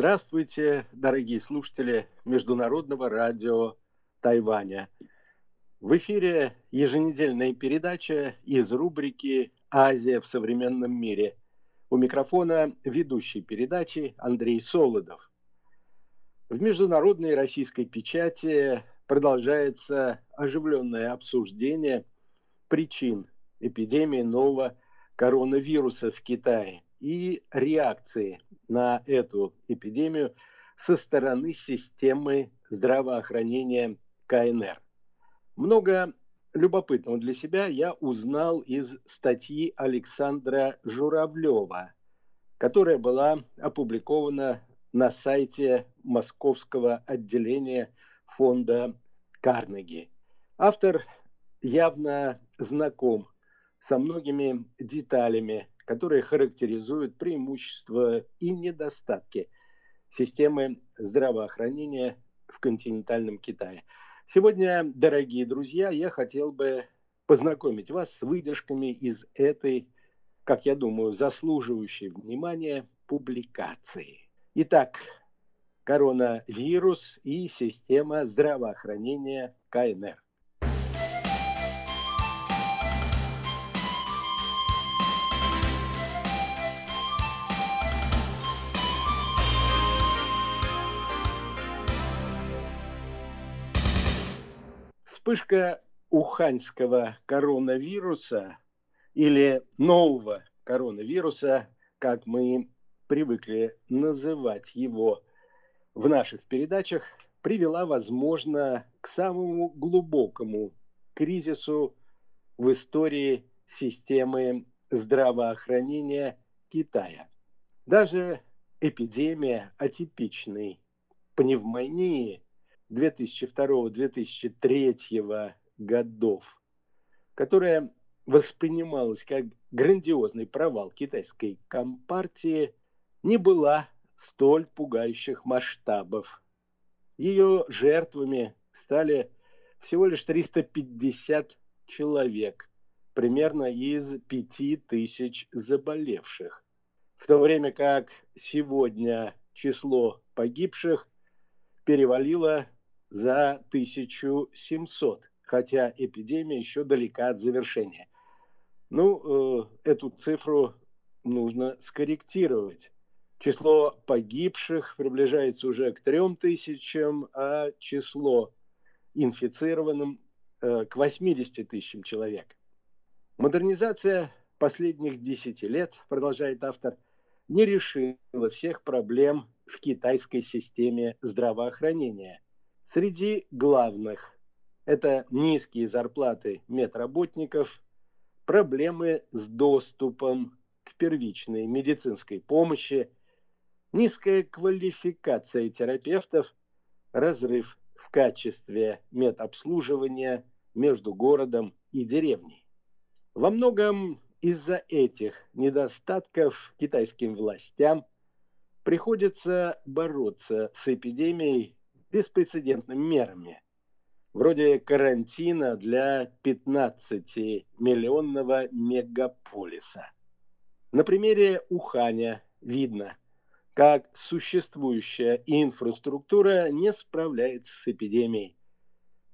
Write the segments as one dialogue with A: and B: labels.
A: Здравствуйте, дорогие слушатели Международного радио Тайваня. В эфире еженедельная передача из рубрики «Азия в современном мире». У микрофона ведущий передачи Андрей Солодов. В международной российской печати продолжается оживленное обсуждение причин эпидемии нового коронавируса в Китае и реакции на эту эпидемию со стороны системы здравоохранения КНР. Много любопытного для себя я узнал из статьи Александра Журавлева, которая была опубликована на сайте московского отделения фонда Карнеги. Автор явно знаком со многими деталями, которые характеризуют преимущества и недостатки системы здравоохранения в континентальном Китае. Сегодня, дорогие друзья, я хотел бы познакомить вас с выдержками из этой, как я думаю, заслуживающей внимания публикации. Итак, коронавирус и система здравоохранения КНР. Вспышка уханьского коронавируса или нового коронавируса, как мы привыкли называть его в наших передачах, привела, возможно, к самому глубокому кризису в истории системы здравоохранения Китая. Даже эпидемия атипичной пневмонии 2002-2003 годов, которая воспринималась как грандиозный провал китайской компартии, не была столь пугающих масштабов. Ее жертвами стали всего лишь 350 человек, примерно из 5000 заболевших. В то время как сегодня число погибших перевалило за 1700, хотя эпидемия еще далека от завершения. Ну, э, эту цифру нужно скорректировать. Число погибших приближается уже к 3000, а число инфицированным э, к 80 тысячам человек. Модернизация последних 10 лет, продолжает автор, не решила всех проблем в китайской системе здравоохранения – Среди главных – это низкие зарплаты медработников, проблемы с доступом к первичной медицинской помощи, низкая квалификация терапевтов, разрыв в качестве медобслуживания между городом и деревней. Во многом из-за этих недостатков китайским властям приходится бороться с эпидемией беспрецедентными мерами, вроде карантина для 15-миллионного мегаполиса. На примере Уханя видно, как существующая инфраструктура не справляется с эпидемией.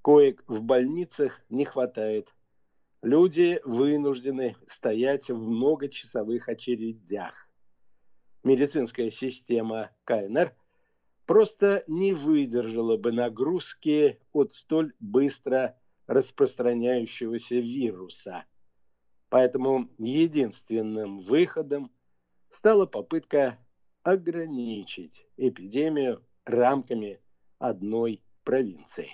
A: Коек в больницах не хватает. Люди вынуждены стоять в многочасовых очередях. Медицинская система КНР – просто не выдержала бы нагрузки от столь быстро распространяющегося вируса. Поэтому единственным выходом стала попытка ограничить эпидемию рамками одной провинции.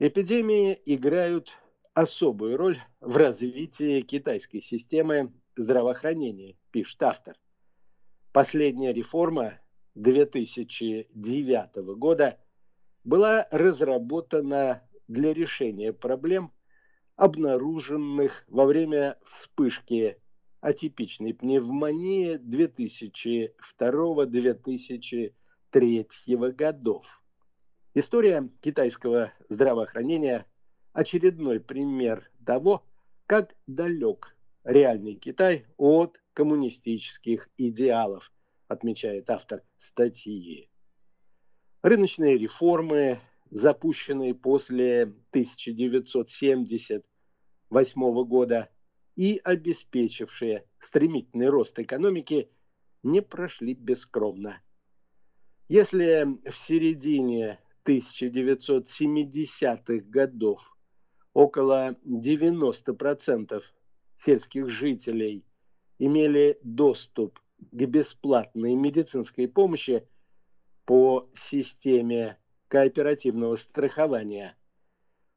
A: Эпидемии играют особую роль в развитии китайской системы здравоохранения, пишет автор. Последняя реформа 2009 года была разработана для решения проблем, обнаруженных во время вспышки атипичной пневмонии 2002-2003 годов. История китайского здравоохранения – очередной пример того, как далек реальный Китай от коммунистических идеалов, отмечает автор статьи. Рыночные реформы, запущенные после 1978 года и обеспечившие стремительный рост экономики, не прошли бескровно. Если в середине 1970-х годов около 90% сельских жителей имели доступ к бесплатной медицинской помощи по системе кооперативного страхования,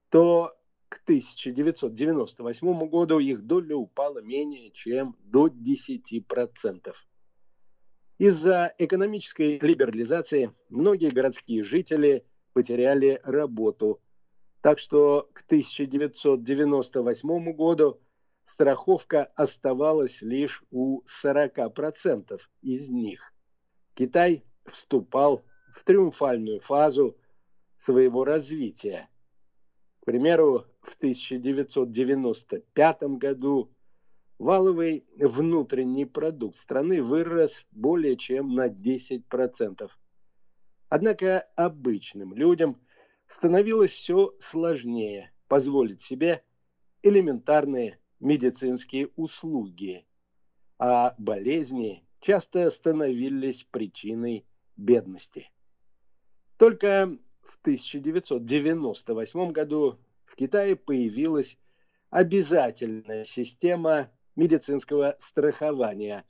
A: то к 1998 году их доля упала менее чем до 10%. Из-за экономической либерализации многие городские жители потеряли работу, так что к 1998 году страховка оставалась лишь у 40% из них. Китай вступал в триумфальную фазу своего развития. К примеру, в 1995 году валовый внутренний продукт страны вырос более чем на 10%. Однако обычным людям становилось все сложнее позволить себе элементарные медицинские услуги, а болезни часто становились причиной бедности. Только в 1998 году в Китае появилась обязательная система медицинского страхования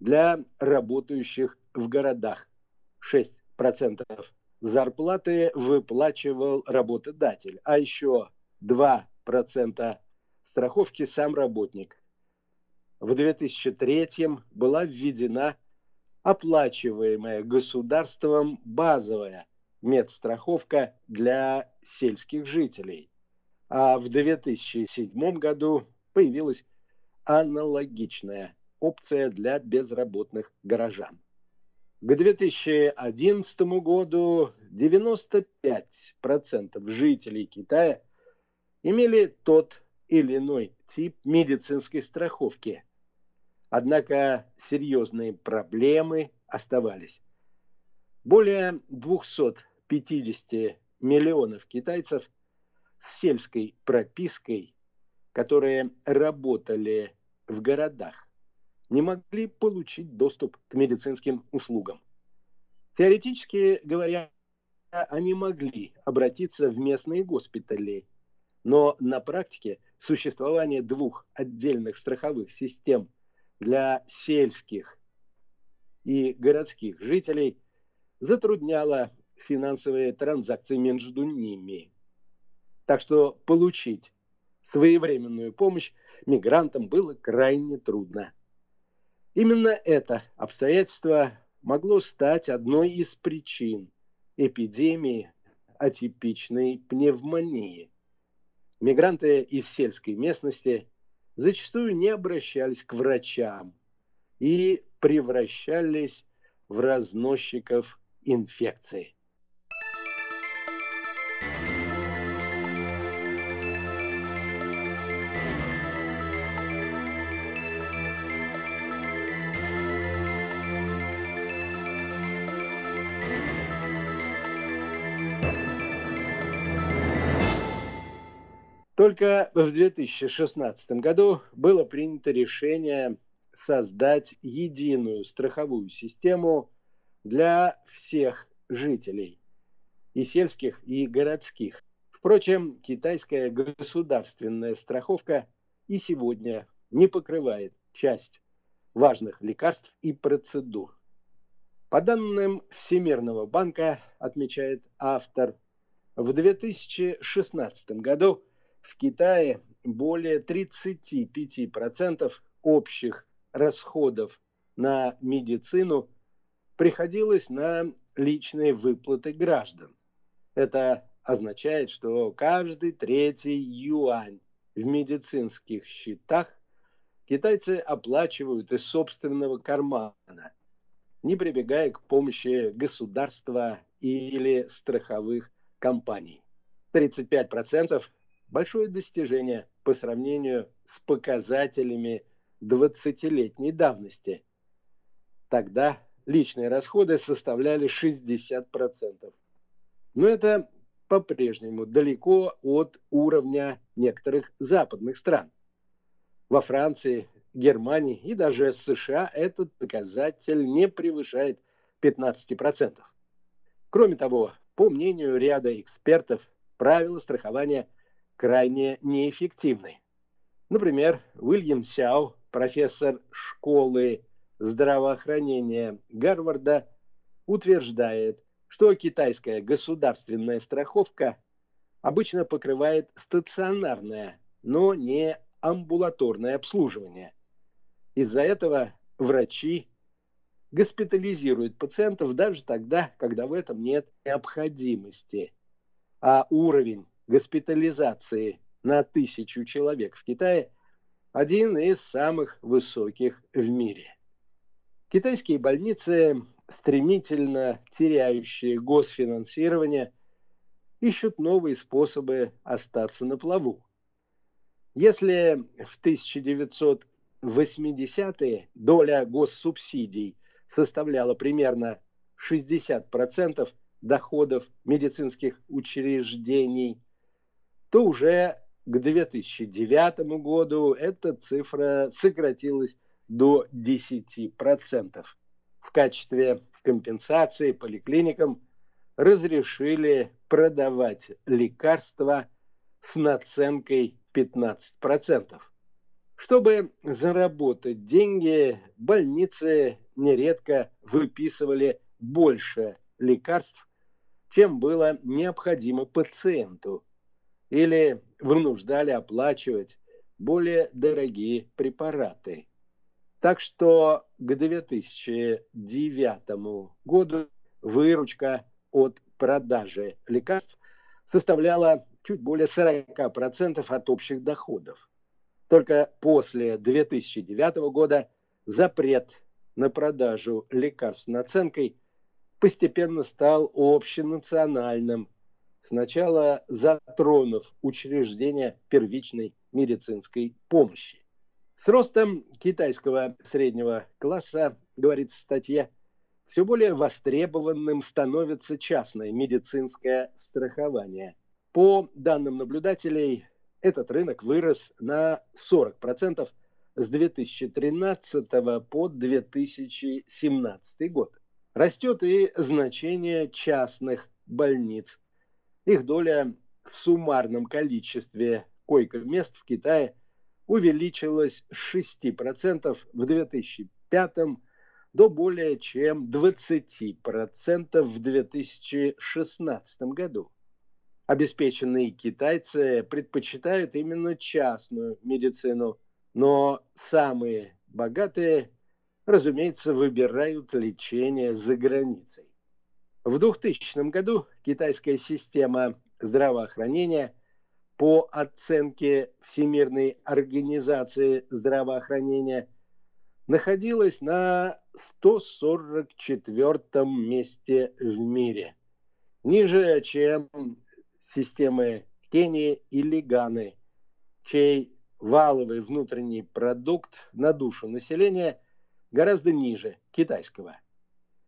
A: для работающих в городах. 6% зарплаты выплачивал работодатель, а еще 2% страховки сам работник. В 2003 была введена оплачиваемая государством базовая медстраховка для сельских жителей. А в 2007 году появилась аналогичная опция для безработных горожан. К 2011 году 95% жителей Китая имели тот или иной тип медицинской страховки. Однако серьезные проблемы оставались. Более 250 миллионов китайцев с сельской пропиской, которые работали в городах, не могли получить доступ к медицинским услугам. Теоретически говоря, они могли обратиться в местные госпитали, но на практике существование двух отдельных страховых систем для сельских и городских жителей затрудняло финансовые транзакции между ними. Так что получить своевременную помощь мигрантам было крайне трудно. Именно это обстоятельство могло стать одной из причин эпидемии атипичной пневмонии – Мигранты из сельской местности зачастую не обращались к врачам и превращались в разносчиков инфекции. Только в 2016 году было принято решение создать единую страховую систему для всех жителей, и сельских, и городских. Впрочем, китайская государственная страховка и сегодня не покрывает часть важных лекарств и процедур. По данным Всемирного банка, отмечает автор, в 2016 году в Китае более 35% общих расходов на медицину приходилось на личные выплаты граждан. Это означает, что каждый третий юань в медицинских счетах китайцы оплачивают из собственного кармана, не прибегая к помощи государства или страховых компаний. 35% – большое достижение по сравнению с показателями 20-летней давности. Тогда личные расходы составляли 60%. Но это по-прежнему далеко от уровня некоторых западных стран. Во Франции, Германии и даже США этот показатель не превышает 15%. Кроме того, по мнению ряда экспертов, правила страхования крайне неэффективны. Например, Уильям Сяо, профессор школы здравоохранения Гарварда, утверждает, что китайская государственная страховка обычно покрывает стационарное, но не амбулаторное обслуживание. Из-за этого врачи госпитализируют пациентов даже тогда, когда в этом нет необходимости. А уровень госпитализации на тысячу человек в Китае один из самых высоких в мире. Китайские больницы стремительно теряющие госфинансирование, ищут новые способы остаться на плаву. Если в 1980-е доля госсубсидий составляла примерно 60% доходов медицинских учреждений, то уже к 2009 году эта цифра сократилась до 10% в качестве компенсации поликлиникам разрешили продавать лекарства с наценкой 15%. Чтобы заработать деньги, больницы нередко выписывали больше лекарств, чем было необходимо пациенту, или вынуждали оплачивать более дорогие препараты. Так что к 2009 году выручка от продажи лекарств составляла чуть более 40% от общих доходов. Только после 2009 года запрет на продажу лекарств наценкой постепенно стал общенациональным, сначала затронув учреждения первичной медицинской помощи. С ростом китайского среднего класса, говорится в статье, все более востребованным становится частное медицинское страхование. По данным наблюдателей, этот рынок вырос на 40% с 2013 по 2017 год. Растет и значение частных больниц. Их доля в суммарном количестве койко-мест в Китае – увеличилась с 6% в 2005 до более чем 20% в 2016 году. Обеспеченные китайцы предпочитают именно частную медицину, но самые богатые, разумеется, выбирают лечение за границей. В 2000 году китайская система здравоохранения – по оценке Всемирной организации здравоохранения находилась на 144 месте в мире. Ниже, чем системы Кении или Ганы, чей валовый внутренний продукт на душу населения гораздо ниже китайского.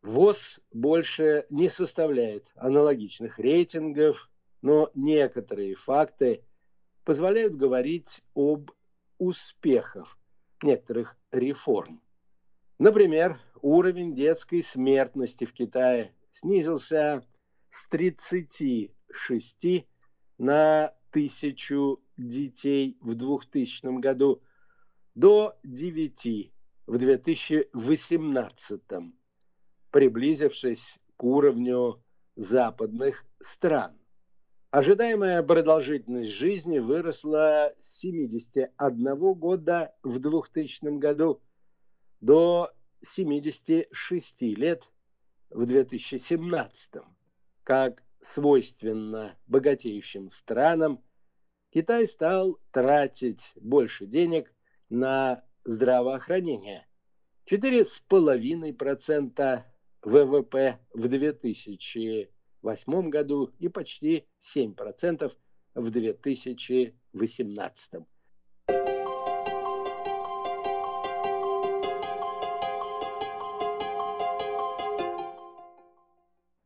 A: ВОЗ больше не составляет аналогичных рейтингов но некоторые факты позволяют говорить об успехах некоторых реформ. Например, уровень детской смертности в Китае снизился с 36 на тысячу детей в 2000 году до 9 в 2018, приблизившись к уровню западных стран. Ожидаемая продолжительность жизни выросла с 71 года в 2000 году до 76 лет в 2017. Как свойственно богатеющим странам, Китай стал тратить больше денег на здравоохранения. 4,5% ВВП в 2008 году и почти 7% в 2018.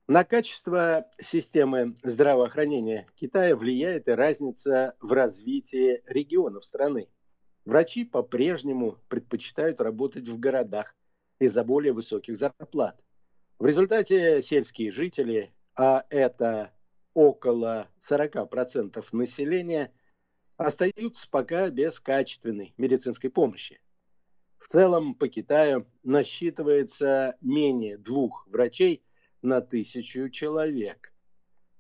A: На качество системы здравоохранения Китая влияет и разница в развитии регионов страны. Врачи по-прежнему предпочитают работать в городах из-за более высоких зарплат. В результате сельские жители, а это около 40% населения, остаются пока без качественной медицинской помощи. В целом по Китаю насчитывается менее двух врачей – на тысячу человек.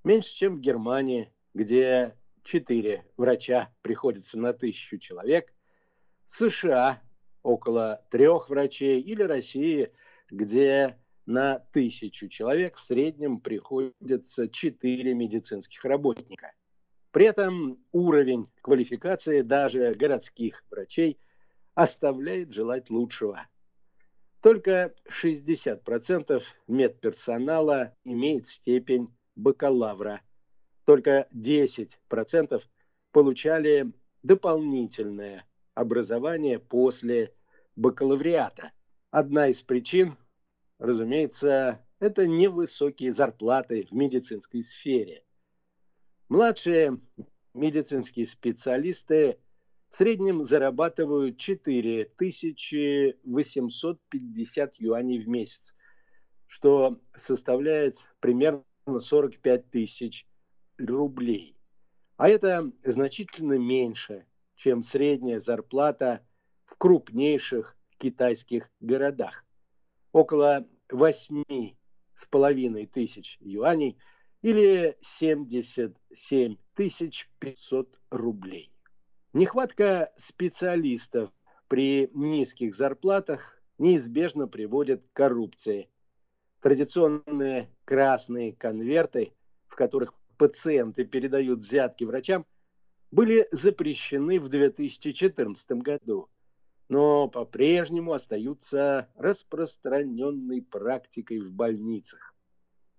A: Меньше, чем в Германии, где 4 врача приходится на тысячу человек, США около трех врачей или России, где на тысячу человек в среднем приходится 4 медицинских работника. При этом уровень квалификации даже городских врачей оставляет желать лучшего – только 60% медперсонала имеет степень бакалавра. Только 10% получали дополнительное образование после бакалавриата. Одна из причин, разумеется, это невысокие зарплаты в медицинской сфере. Младшие медицинские специалисты в среднем зарабатывают 4850 юаней в месяц, что составляет примерно 45 тысяч рублей. А это значительно меньше, чем средняя зарплата в крупнейших китайских городах. Около 8 с половиной тысяч юаней или 77 тысяч 500 рублей. Нехватка специалистов при низких зарплатах неизбежно приводит к коррупции. Традиционные красные конверты, в которых пациенты передают взятки врачам, были запрещены в 2014 году, но по-прежнему остаются распространенной практикой в больницах.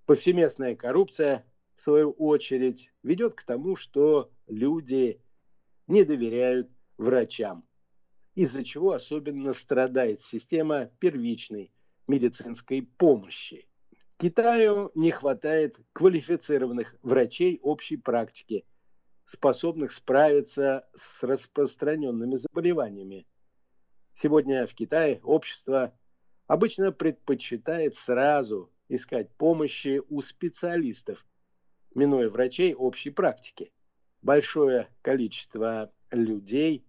A: Повсеместная коррупция, в свою очередь, ведет к тому, что люди не доверяют врачам, из-за чего особенно страдает система первичной медицинской помощи. Китаю не хватает квалифицированных врачей общей практики, способных справиться с распространенными заболеваниями. Сегодня в Китае общество обычно предпочитает сразу искать помощи у специалистов, минуя врачей общей практики большое количество людей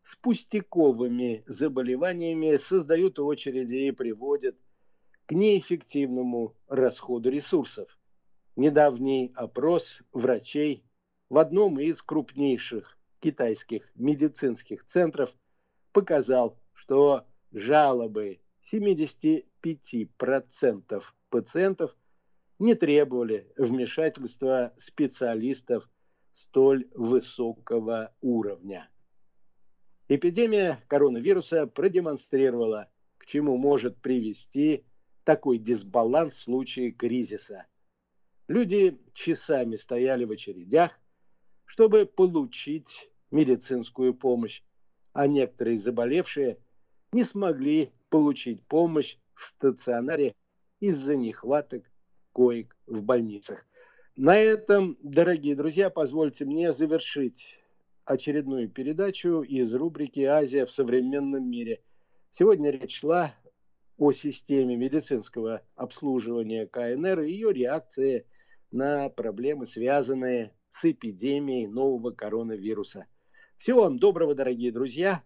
A: с пустяковыми заболеваниями создают очереди и приводят к неэффективному расходу ресурсов. Недавний опрос врачей в одном из крупнейших китайских медицинских центров показал, что жалобы 75% пациентов не требовали вмешательства специалистов столь высокого уровня. Эпидемия коронавируса продемонстрировала, к чему может привести такой дисбаланс в случае кризиса. Люди часами стояли в очередях, чтобы получить медицинскую помощь, а некоторые заболевшие не смогли получить помощь в стационаре из-за нехваток коек в больницах. На этом, дорогие друзья, позвольте мне завершить очередную передачу из рубрики «Азия в современном мире». Сегодня речь шла о системе медицинского обслуживания КНР и ее реакции на проблемы, связанные с эпидемией нового коронавируса. Всего вам доброго, дорогие друзья.